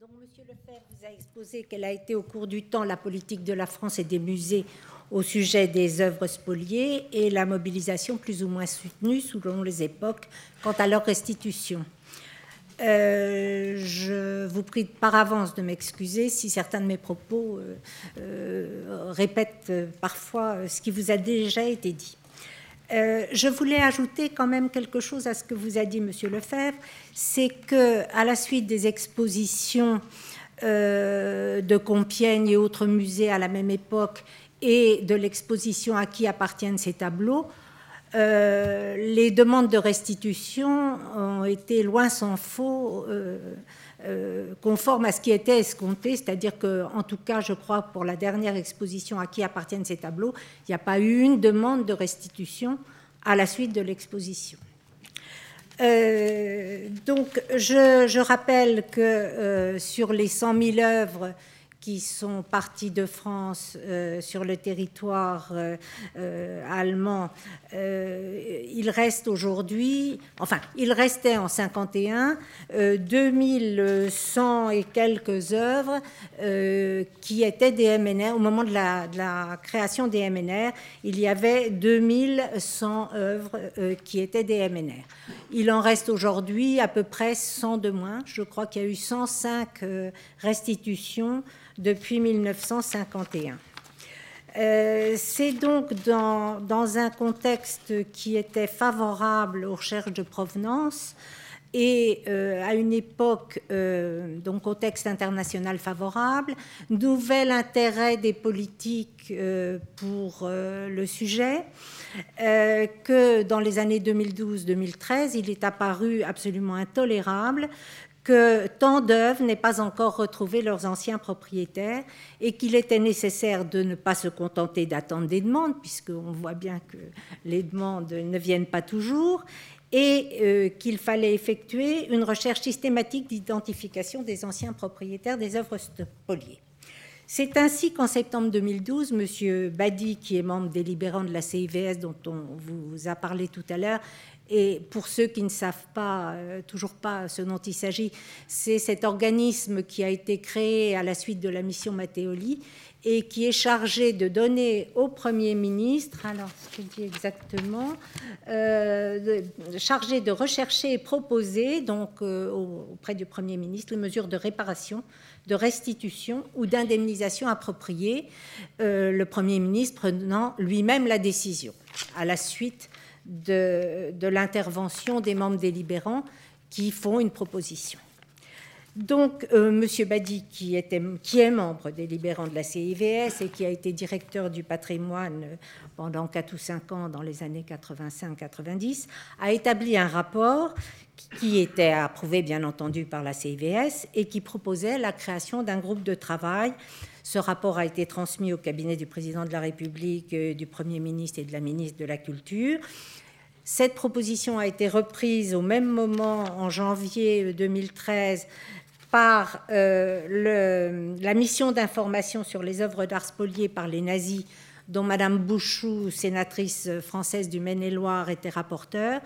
Monsieur Lefebvre vous a exposé quelle a été au cours du temps la politique de la France et des musées au sujet des œuvres spoliées et la mobilisation plus ou moins soutenue selon les époques quant à leur restitution. Euh, je vous prie par avance de m'excuser si certains de mes propos euh, euh, répètent parfois ce qui vous a déjà été dit. Je voulais ajouter quand même quelque chose à ce que vous a dit Monsieur Lefebvre, c'est que à la suite des expositions de Compiègne et autres musées à la même époque et de l'exposition à qui appartiennent ces tableaux, euh, les demandes de restitution ont été loin s'en faut euh, euh, conformes à ce qui était escompté, c'est-à-dire que, en tout cas, je crois pour la dernière exposition à qui appartiennent ces tableaux, il n'y a pas eu une demande de restitution à la suite de l'exposition. donc, je, je, rappelle que sur les 100 000 œuvres qui sont partis de France euh, sur le territoire euh, euh, allemand, il reste aujourd'hui, enfin, il restait en 51 2100 et quelques œuvres qui étaient des MNR. Au moment de la, de la, création des MNR, il y avait 2100 œuvres qui étaient des MNR. Il en reste aujourd'hui à peu près 100 de moins. Je crois qu'il y a eu 105 restitutions depuis 1951. Euh, c'est donc dans, un contexte qui était favorable aux recherches de provenance et euh, à une époque, euh, donc contexte international favorable, nouvel intérêt des politiques pour le sujet, que dans les années 2012-2013, il est apparu absolument intolérable que tant d'œuvres n'aient pas encore retrouvé leurs anciens propriétaires et qu'il était nécessaire de ne pas se contenter d'attendre des demandes, puisqu'on voit bien que les demandes ne viennent pas toujours, et euh, qu'il fallait effectuer une recherche systématique d'identification des anciens propriétaires des œuvres spoliées. C'est ainsi qu'en septembre 2012, M. Badi, qui est membre délibérant de la CIVS dont on vous a parlé tout à l'heure, et pour ceux qui ne savent pas, euh, toujours pas ce dont il s'agit, c'est cet organisme qui a été créé à la suite de la mission Matteoli et qui est chargé de donner au Premier ministre, alors ce qu'il dit exactement, euh, chargé de rechercher et proposer donc euh, auprès du Premier ministre les mesures de réparation, de restitution ou d'indemnisation appropriées, le Premier ministre prenant lui-même la décision à la suite de, l'intervention des membres délibérants qui font une proposition. Donc, euh, M. Badi, qui, est membre délibérant de la CIVS et qui a été directeur du patrimoine pendant 4 ou 5 ans dans les années 85-90, a établi un rapport qui était approuvé, bien entendu, par la CIVS et qui proposait la création d'un groupe de travail. Ce rapport a été transmis au cabinet du président de la République, euh, du Premier ministre et de la ministre de la Culture. Cette proposition a été reprise au même moment, en janvier 2013, par euh, la mission d'information sur les œuvres d'art spoliées par les nazis, dont Madame Bouchou, sénatrice française du Maine-et-Loire, était rapporteure,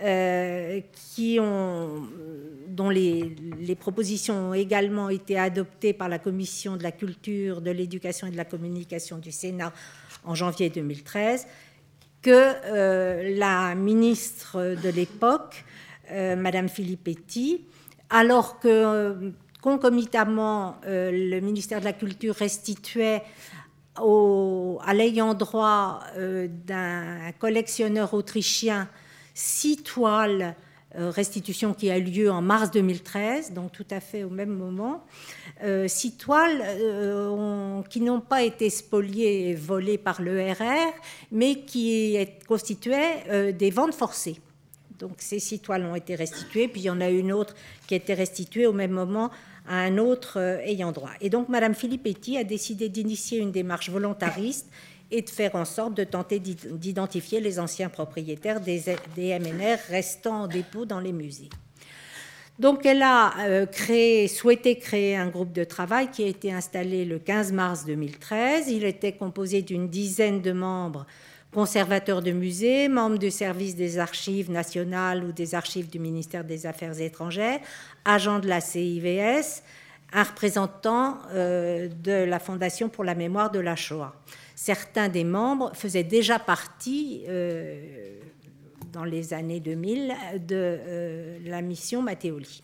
euh, qui ont, dont les, propositions ont également été adoptées par la Commission de la culture, de l'éducation et de la communication du Sénat en janvier 2013 que euh, la ministre de l'époque, euh, Madame Filippetti, alors que euh, concomitamment le ministère de la Culture restituait à l'ayant droit d'un collectionneur autrichien six toiles restitution qui a lieu en mars 2013, donc tout à fait au même moment. Euh, six toiles euh, qui n'ont pas été spoliées et volées par l'ERR, mais qui constituaient euh, des ventes forcées. Donc ces six toiles ont été restituées, puis il y en a une autre qui a été restituée au même moment à un autre ayant droit. Et donc Madame Filippetti a décidé d'initier une démarche volontariste et de faire en sorte de tenter d'identifier les anciens propriétaires des, des MNR restant en dépôt dans les musées. Donc elle a euh, souhaité créer un groupe de travail qui a été installé le 15 mars 2013. Il était composé d'une dizaine de membres conservateurs de musées, membres du service des archives nationales ou des archives du ministère des Affaires étrangères, agents de la CIVS, un représentant de la Fondation pour la mémoire de la Shoah. Certains des membres faisaient déjà partie dans les années 2000 de la mission Matteoli.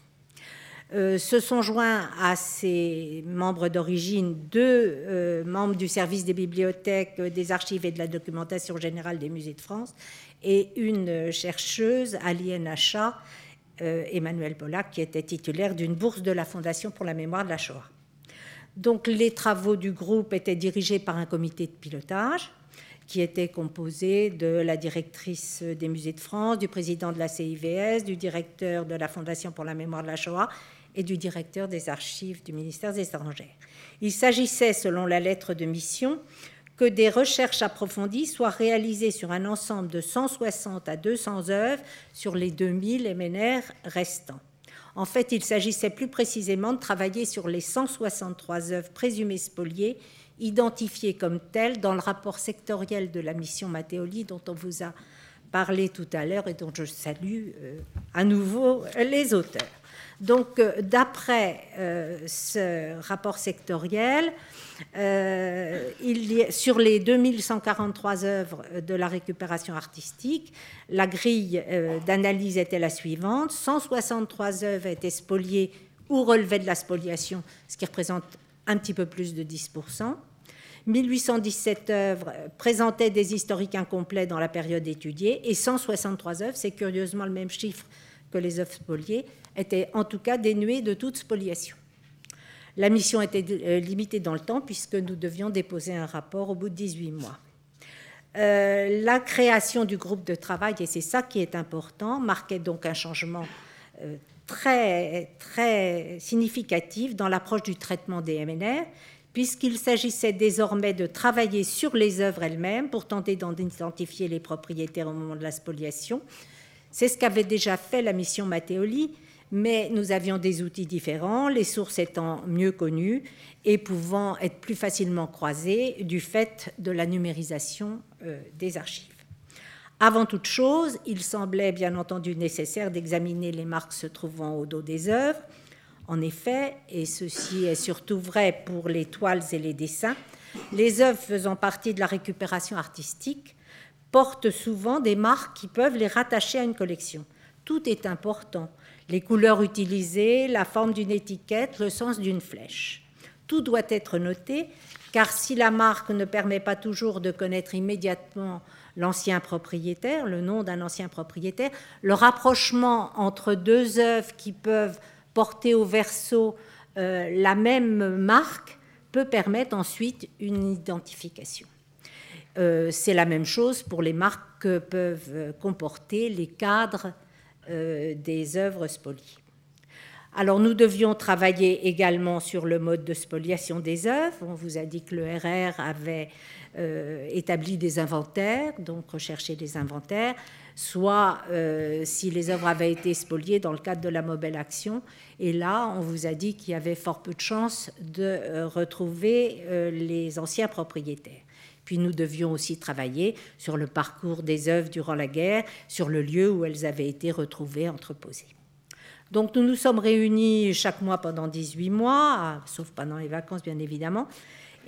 Euh, se sont joints à ces membres d'origine deux euh, membres du service des bibliothèques, euh, des archives et de la documentation générale des musées de France et une chercheuse à l'INHA, Emmanuel Pollack, qui était titulaire d'une bourse de la Fondation pour la mémoire de la Shoah. Donc les travaux du groupe étaient dirigés par un comité de pilotage qui était composé de la directrice des musées de France, du président de la CIVS, du directeur de la Fondation pour la mémoire de la Shoah et du directeur des archives du ministère des étrangères. Il s'agissait, selon la lettre de mission, que des recherches approfondies soient réalisées sur un ensemble de 160 à 200 œuvres sur les 2000 MNR restants. En fait, il s'agissait plus précisément de travailler sur les 163 œuvres présumées spoliées, identifiées comme telles dans le rapport sectoriel de la mission Matteoli dont on vous a parlé tout à l'heure et dont je salue euh, à nouveau les auteurs. Donc, euh, d'après euh, ce rapport sectoriel, euh, sur les 2143 œuvres de la récupération artistique, la grille d'analyse était la suivante 163 œuvres étaient spoliées ou relevaient de la spoliation, ce qui représente un petit peu plus de 10%. 1817 œuvres présentaient des historiques incomplets dans la période étudiée et 163 œuvres, c'est curieusement le même chiffre que les œuvres spoliées, était en tout cas dénuée de toute spoliation. La mission était euh, limitée dans le temps puisque nous devions déposer un rapport au bout de 18 mois. Euh, la création du groupe de travail, et c'est ça qui est important, marquait donc un changement euh, très, très significatif dans l'approche du traitement des MNR, puisqu'il s'agissait désormais de travailler sur les œuvres elles-mêmes pour tenter d'identifier les propriétaires au moment de la spoliation. C'est ce qu'avait déjà fait la mission Matteoli, mais nous avions des outils différents, les sources étant mieux connues et pouvant être plus facilement croisées du fait de la numérisation euh, des archives. Avant toute chose, il semblait bien entendu nécessaire d'examiner les marques se trouvant au dos des œuvres. En effet, et ceci est surtout vrai pour les toiles et les dessins, les œuvres faisant partie de la récupération artistique portent souvent des marques qui peuvent les rattacher à une collection. Tout est important les couleurs utilisées, la forme d'une étiquette, le sens d'une flèche. Tout doit être noté, car si la marque ne permet pas toujours de connaître immédiatement l'ancien propriétaire, le nom d'un ancien propriétaire, le rapprochement entre deux œuvres qui peuvent porter au verso euh, la même marque peut permettre ensuite une identification. Euh, c'est la même chose pour les marques que peuvent comporter les cadres euh, des œuvres spoliées. Alors nous devions travailler également sur le mode de spoliation des œuvres. On vous a dit que le RR avait euh, établi des inventaires, donc recherché des inventaires, soit euh, si les œuvres avaient été spoliées dans le cadre de la mobile action. Et là, on vous a dit qu'il y avait fort peu de chances de retrouver les anciens propriétaires. Puis nous devions aussi travailler sur le parcours des œuvres durant la guerre, sur le lieu où elles avaient été retrouvées, entreposées. Donc nous nous sommes réunis chaque mois pendant 18 mois, sauf pendant les vacances bien évidemment,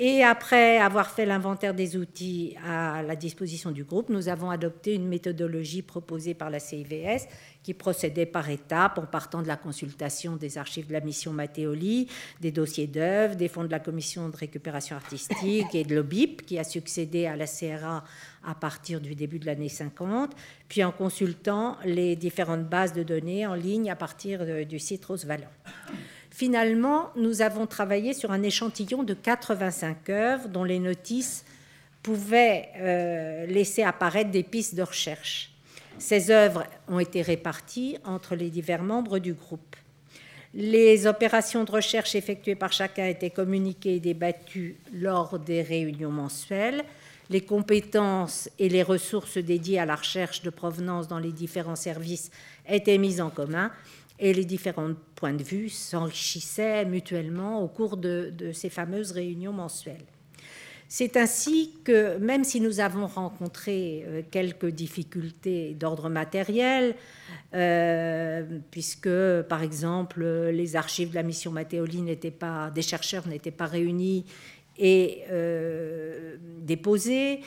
et après avoir fait l'inventaire des outils à la disposition du groupe, nous avons adopté une méthodologie proposée par la CIVS qui procédait par étapes en partant de la consultation des archives de la mission Matteoli, des dossiers d'œuvres, des fonds de la commission de récupération artistique et de l'OBIP qui a succédé à la CRA à partir du début de l'année 50, puis en consultant les différentes bases de données en ligne à partir du site Rose Finalement, nous avons travaillé sur un échantillon de 85 œuvres dont les notices pouvaient euh, laisser apparaître des pistes de recherche. Ces œuvres ont été réparties entre les divers membres du groupe. Les opérations de recherche effectuées par chacun étaient communiquées et débattues lors des réunions mensuelles. Les compétences et les ressources dédiées à la recherche de provenance dans les différents services étaient mises en commun et les différents points de vue s'enrichissaient mutuellement au cours de, ces fameuses réunions mensuelles. C'est ainsi que, même si nous avons rencontré euh, quelques difficultés d'ordre matériel, euh, puisque, par exemple, les archives de la mission Mattéoli n'étaient pas, des chercheurs n'étaient pas réunis et euh, déposées,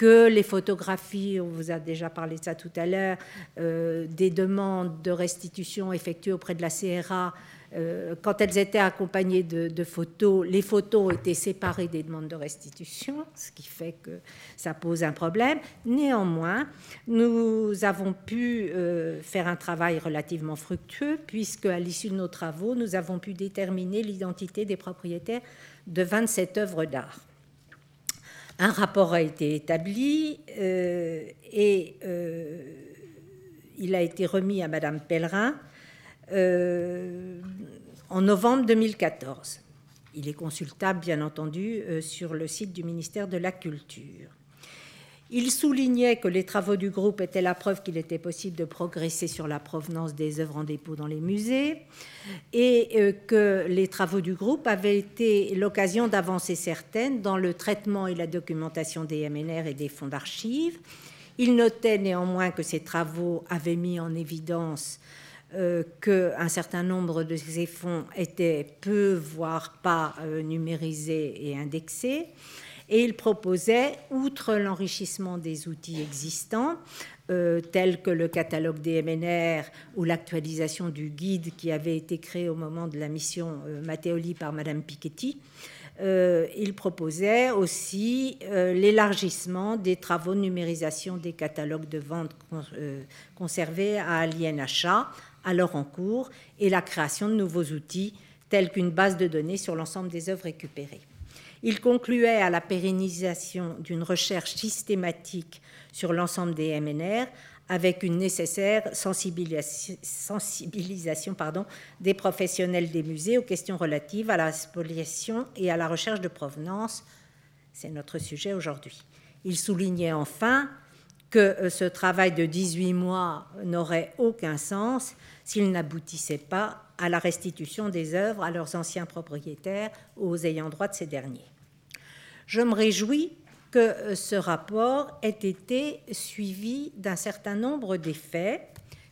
que les photographies, on vous a déjà parlé de ça tout à l'heure, des demandes de restitution effectuées auprès de la CRA euh, quand elles étaient accompagnées de, photos, les photos étaient séparées des demandes de restitution, ce qui fait que ça pose un problème. Néanmoins, nous avons pu euh, faire un travail relativement fructueux, puisque à l'issue de nos travaux, nous avons pu déterminer l'identité des propriétaires de 27 œuvres d'art. Un rapport a été établi euh, et il a été remis à Madame Pellerin euh, en novembre 2014. Il est consultable, bien entendu, euh, sur le site du ministère de la Culture. Il soulignait que les travaux du groupe étaient la preuve qu'il était possible de progresser sur la provenance des œuvres en dépôt dans les musées et euh, que les travaux du groupe avaient été l'occasion d'avancer certaines dans le traitement et la documentation des MNR et des fonds d'archives. Il notait néanmoins que ces travaux avaient mis en évidence euh, qu'un certain nombre de ces fonds étaient peu, voire pas euh, numérisés et indexés. Et il proposait, outre l'enrichissement des outils existants, euh, tels que le catalogue des MNR ou l'actualisation du guide qui avait été créé au moment de la mission Matteoli par Madame Piketty, il proposait aussi l'élargissement des travaux de numérisation des catalogues de vente conservés à l'INHA alors en cours et la création de nouveaux outils tels qu'une base de données sur l'ensemble des œuvres récupérées. Il concluait à la pérennisation d'une recherche systématique sur l'ensemble des MNR avec une nécessaire sensibilisation, des professionnels des musées aux questions relatives à la spoliation et à la recherche de provenance. C'est notre sujet aujourd'hui. Il soulignait enfin que euh, ce travail de 18 mois n'aurait aucun sens s'il n'aboutissait pas à la restitution des œuvres à leurs anciens propriétaires ou aux ayants droit de ces derniers. Je me réjouis que euh, ce rapport ait été suivi d'un certain nombre d'effets,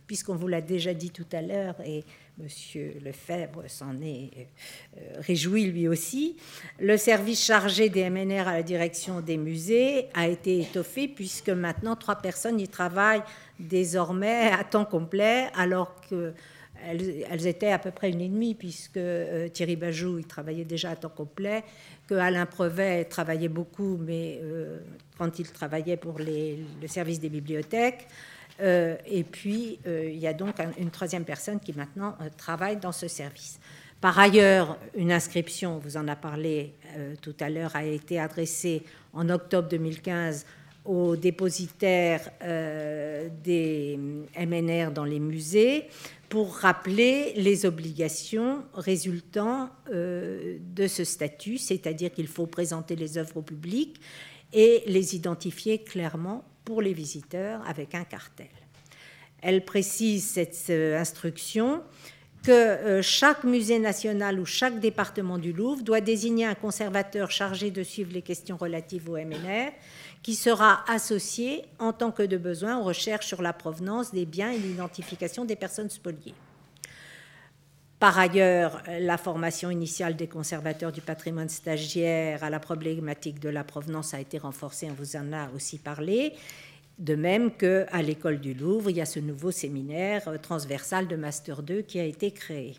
puisqu'on vous l'a déjà dit tout à l'heure, et Monsieur Lefebvre s'en est euh, réjoui lui aussi. Le service chargé des MNR à la direction des musées a été étoffé puisque maintenant trois personnes y travaillent désormais à temps complet alors qu'elles étaient à peu près une et demie puisque euh, Thierry Bajou y travaillait déjà à temps complet, que Alain Prevet travaillait beaucoup mais euh, quand il travaillait pour le service des bibliothèques. Euh, et puis, il y a donc une troisième personne qui maintenant travaille dans ce service. Par ailleurs, une inscription, vous en a parlé tout à l'heure, a été adressée en octobre 2015 aux dépositaires des MNR dans les musées pour rappeler les obligations résultant de ce statut, c'est-à-dire qu'il faut présenter les œuvres au public et les identifier clairement pour les visiteurs avec un cartel. Elle précise cette euh, instruction que euh, chaque musée national ou chaque département du Louvre doit désigner un conservateur chargé de suivre les questions relatives au MNR, qui sera associé en tant que de besoin aux recherches sur la provenance des biens et l'identification des personnes spoliées. Par ailleurs, la formation initiale des conservateurs du patrimoine stagiaire à la problématique de la provenance a été renforcée, on vous en a aussi parlé. De même qu'à l'école du Louvre, il y a ce nouveau séminaire transversal de Master 2 qui a été créé.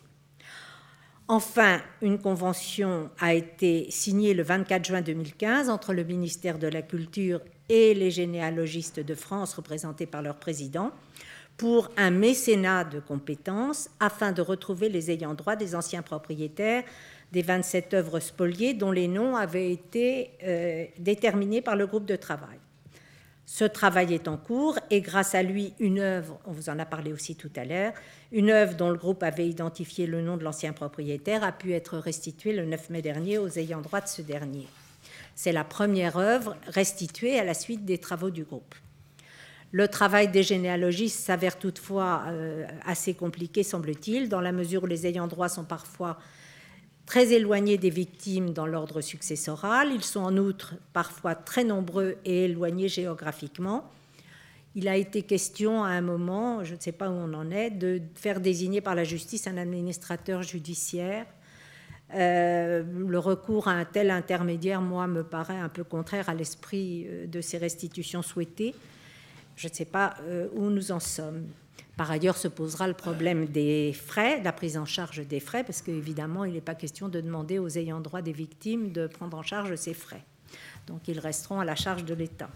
Enfin, une convention a été signée le 24 juin 2015 entre le ministère de la Culture et les généalogistes de France représentés par leur président pour un mécénat de compétences afin de retrouver les ayants droit des anciens propriétaires des 27 œuvres spoliées dont les noms avaient été euh, déterminés par le groupe de travail. Ce travail est en cours et grâce à lui, une œuvre, on vous en a parlé aussi tout à l'heure, une œuvre dont le groupe avait identifié le nom de l'ancien propriétaire a pu être restituée le 9 mai dernier aux ayants droit de ce dernier. C'est la première œuvre restituée à la suite des travaux du groupe. Le travail des généalogistes s'avère toutefois euh, assez compliqué, semble-t-il, dans la mesure où les ayants droit sont parfois très éloignés des victimes dans l'ordre successoral. Ils sont en outre parfois très nombreux et éloignés géographiquement. Il a été question à un moment, je ne sais pas où on en est, de faire désigner par la justice un administrateur judiciaire. Euh, le recours à un tel intermédiaire, moi, me paraît un peu contraire à l'esprit euh, de ces restitutions souhaitées. Je ne sais pas euh, où nous en sommes. Par ailleurs, se posera le problème des frais, la prise en charge des frais, parce qu'évidemment, il n'est pas question de demander aux ayants droit des victimes de prendre en charge ces frais. Donc, ils resteront à la charge de l'État.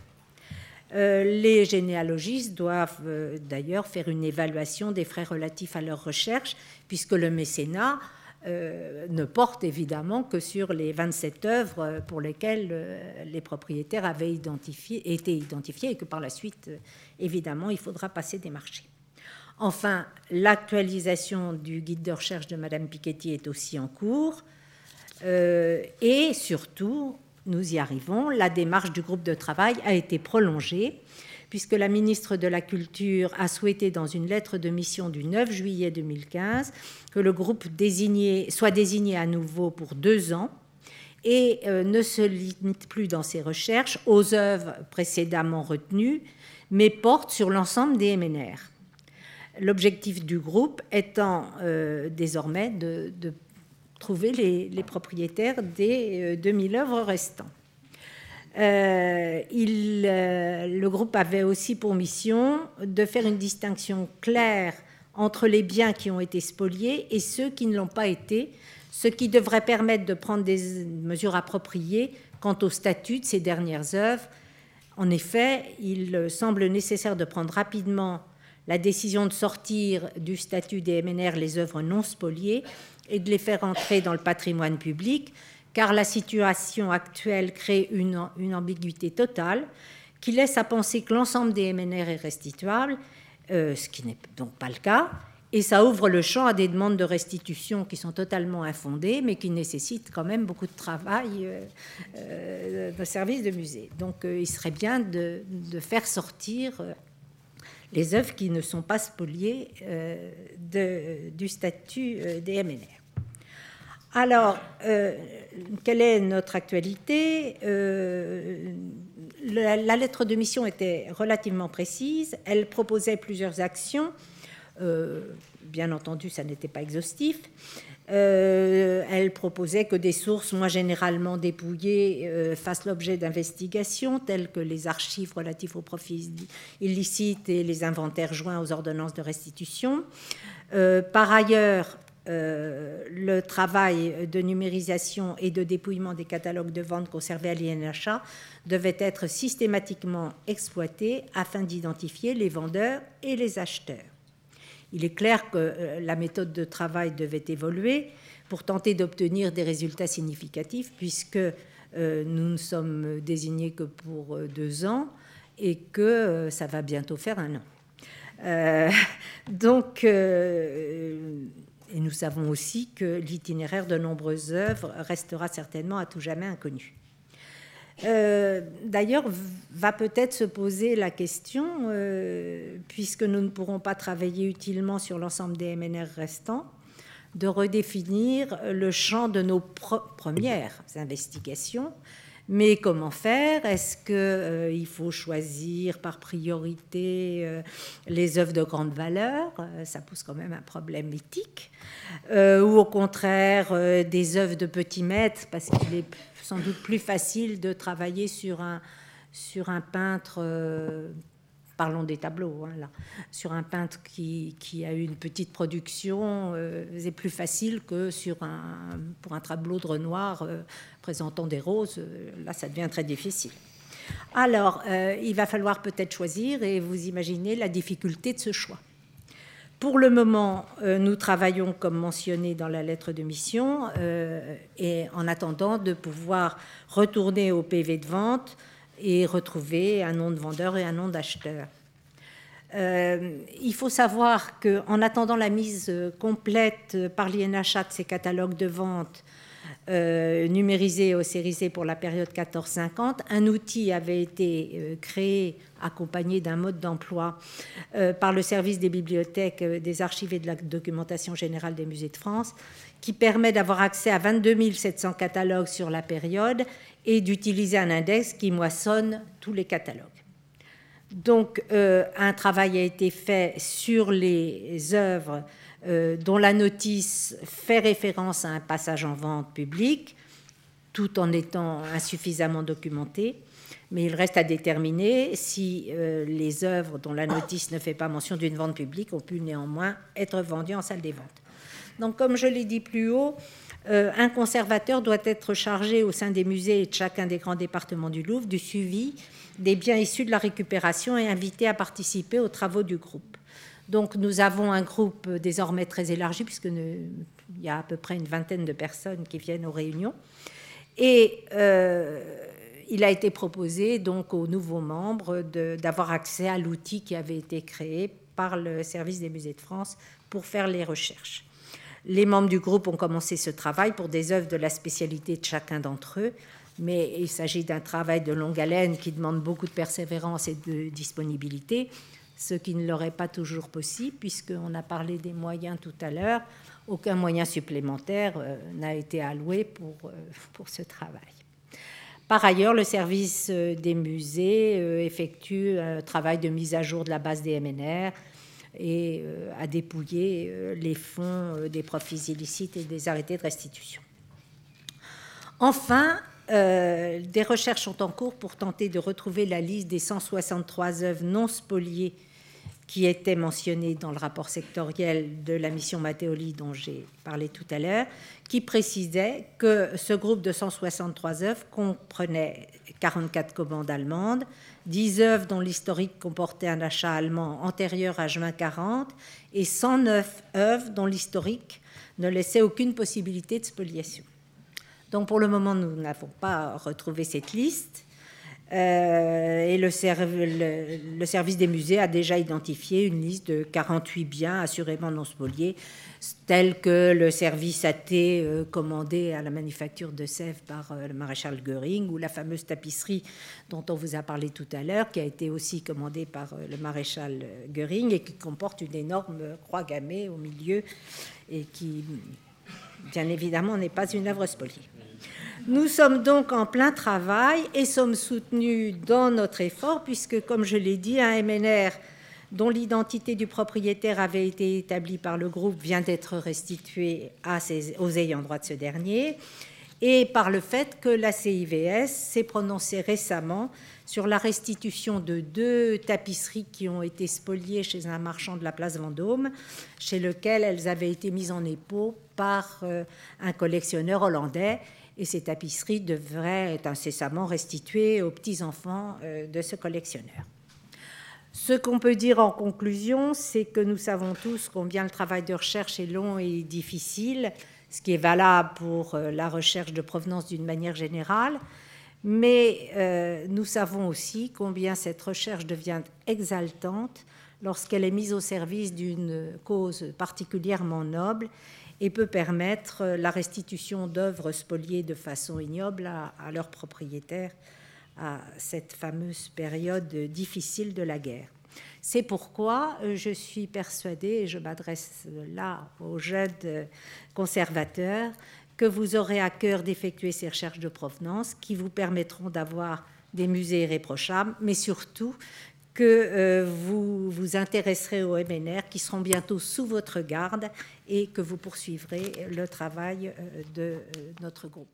Euh, les généalogistes doivent euh, d'ailleurs faire une évaluation des frais relatifs à leur recherche, puisque le mécénat euh, ne porte évidemment que sur les 27 œuvres pour lesquelles les propriétaires avaient été identifiés et que par la suite, évidemment, il faudra passer des marchés. Enfin, l'actualisation du guide de recherche de Madame Piketty est aussi en cours. et surtout, nous y arrivons, la démarche du groupe de travail a été prolongée puisque la ministre de la Culture a souhaité, dans une lettre de mission du 9 juillet 2015, que le groupe désigné, soit désigné à nouveau pour deux ans et euh, ne se limite plus dans ses recherches aux œuvres précédemment retenues, mais porte sur l'ensemble des MNR. L'objectif du groupe étant euh, désormais de, trouver les, propriétaires des 2000 euh, œuvres restantes. Euh, le groupe avait aussi pour mission de faire une distinction claire entre les biens qui ont été spoliés et ceux qui ne l'ont pas été, ce qui devrait permettre de prendre des mesures appropriées quant au statut de ces dernières œuvres. En effet, il semble nécessaire de prendre rapidement la décision de sortir du statut des MNR les œuvres non spoliées et de les faire entrer dans le patrimoine public, car la situation actuelle crée une, ambiguïté totale qui laisse à penser que l'ensemble des MNR est restituable, euh, ce qui n'est donc pas le cas, et ça ouvre le champ à des demandes de restitution qui sont totalement infondées, mais qui nécessitent quand même beaucoup de travail euh, euh de service de musée. Donc euh, il serait bien de, faire sortir les œuvres qui ne sont pas spoliées du statut des MNR. Alors, euh, quelle est notre actualité? Euh, la, lettre de mission était relativement précise. Elle proposait plusieurs actions. Euh, bien entendu, ça n'était pas exhaustif. Elle proposait que des sources moins généralement dépouillées fassent l'objet d'investigations, telles que les archives relatives aux profits illicites et les inventaires joints aux ordonnances de restitution. par ailleurs, euh, le travail de numérisation et de dépouillement des catalogues de vente conservés à l'INHA devait être systématiquement exploité afin d'identifier les vendeurs et les acheteurs. Il est clair que euh, la méthode de travail devait évoluer pour tenter d'obtenir des résultats significatifs, puisque euh, nous ne sommes désignés que pour deux ans et que ça va bientôt faire un an. donc, et nous savons aussi que l'itinéraire de nombreuses œuvres restera certainement à tout jamais inconnu. Euh, d'ailleurs, va peut-être se poser la question, euh, puisque nous ne pourrons pas travailler utilement sur l'ensemble des MNR restants, de redéfinir le champ de nos premières investigations mais comment faire? Est-ce qu'il euh, faut choisir par priorité euh, les œuvres de grande valeur? Euh, Ça pose quand même un problème éthique. ou au contraire, des œuvres de petit maître, parce qu'il est sans doute plus facile de travailler sur un, sur un peintre parlons des tableaux, hein, là, sur un peintre qui, a eu une petite production, euh, c'est plus facile que sur un, pour un tableau de Renoir euh, présentant des roses. Euh, là, ça devient très difficile. Alors, il va falloir peut-être choisir et vous imaginez la difficulté de ce choix. Pour le moment, nous travaillons comme mentionné dans la lettre de mission et en attendant de pouvoir retourner au PV de vente et retrouver un nom de vendeur et un nom d'acheteur. Euh, il faut savoir qu'en attendant la mise complète par l'INHA de ces catalogues de vente, euh, numérisé et ossérisé pour la période 14-50. Un outil avait été euh, créé, accompagné d'un mode d'emploi euh, par le service des bibliothèques, des archives et de la documentation générale des musées de France, qui permet d'avoir accès à 22 700 catalogues sur la période et d'utiliser un index qui moissonne tous les catalogues. Donc, un travail a été fait sur les œuvres euh, dont la notice fait référence à un passage en vente publique, tout en étant insuffisamment documenté. Mais il reste à déterminer si euh, les œuvres dont la notice ne fait pas mention d'une vente publique ont pu néanmoins être vendues en salle des ventes. Donc, comme je l'ai dit plus haut, euh, un conservateur doit être chargé au sein des musées et de chacun des grands départements du Louvre du suivi des biens issus de la récupération et invité à participer aux travaux du groupe. Donc nous avons un groupe désormais très élargi, puisqu'il y a à peu près une vingtaine de personnes qui viennent aux réunions. Et euh, il a été proposé donc aux nouveaux membres d'avoir accès à l'outil qui avait été créé par le service des musées de France pour faire les recherches. Les membres du groupe ont commencé ce travail pour des œuvres de la spécialité de chacun d'entre eux, mais il s'agit d'un travail de longue haleine qui demande beaucoup de persévérance et de disponibilité ce qui ne leur est pas toujours possible, puisqu'on a parlé des moyens tout à l'heure. Aucun moyen supplémentaire euh, n'a été alloué pour, euh, pour ce travail. Par ailleurs, le service euh, des musées effectue un travail de mise à jour de la base des MNR et a dépouillé les fonds des profits illicites et des arrêtés de restitution. Enfin, des recherches sont en cours pour tenter de retrouver la liste des 163 œuvres non spoliées qui était mentionné dans le rapport sectoriel de la mission Matteoli dont j'ai parlé tout à l'heure, qui précisait que ce groupe de 163 œuvres comprenait 44 commandes allemandes, 10 œuvres dont l'historique comportait un achat allemand antérieur à juin 40 et 109 œuvres dont l'historique ne laissait aucune possibilité de spoliation. Donc pour le moment, nous n'avons pas retrouvé cette liste. Euh, et le, service des musées a déjà identifié une liste de 48 biens assurément non spoliés, tels que le service AT euh, commandé à la manufacture de Sèvres par euh, le maréchal Goering, ou la fameuse tapisserie dont on vous a parlé tout à l'heure, qui a été aussi commandée par le maréchal Goering et qui comporte une énorme croix gammée au milieu et qui, bien évidemment, n'est pas une œuvre spoliée. Nous sommes donc en plein travail et sommes soutenus dans notre effort, puisque, comme je l'ai dit, un MNR dont l'identité du propriétaire avait été établie par le groupe vient d'être restitué aux ayants droit de ce dernier, et par le fait que la CIVS s'est prononcée récemment sur la restitution de deux tapisseries qui ont été spoliées chez un marchand de la place Vendôme, chez lequel elles avaient été mises en épo par euh, un collectionneur hollandais et ces tapisseries devraient être incessamment restituées aux petits-enfants euh, de ce collectionneur. Ce qu'on peut dire en conclusion, c'est que nous savons tous combien le travail de recherche est long et difficile, ce qui est valable pour euh, la recherche de provenance d'une manière générale, mais euh, nous savons aussi combien cette recherche devient exaltante lorsqu'elle est mise au service d'une cause particulièrement noble et peut permettre euh, la restitution d'œuvres spoliées de façon ignoble à, leurs propriétaires à cette fameuse période difficile de la guerre. C'est pourquoi euh, je suis persuadée, et je m'adresse là aux jeunes conservateurs, que vous aurez à cœur d'effectuer ces recherches de provenance qui vous permettront d'avoir des musées irréprochables, mais surtout que euh, vous vous intéresserez aux MNR qui seront bientôt sous votre garde et que vous poursuivrez le travail euh, de euh, notre groupe.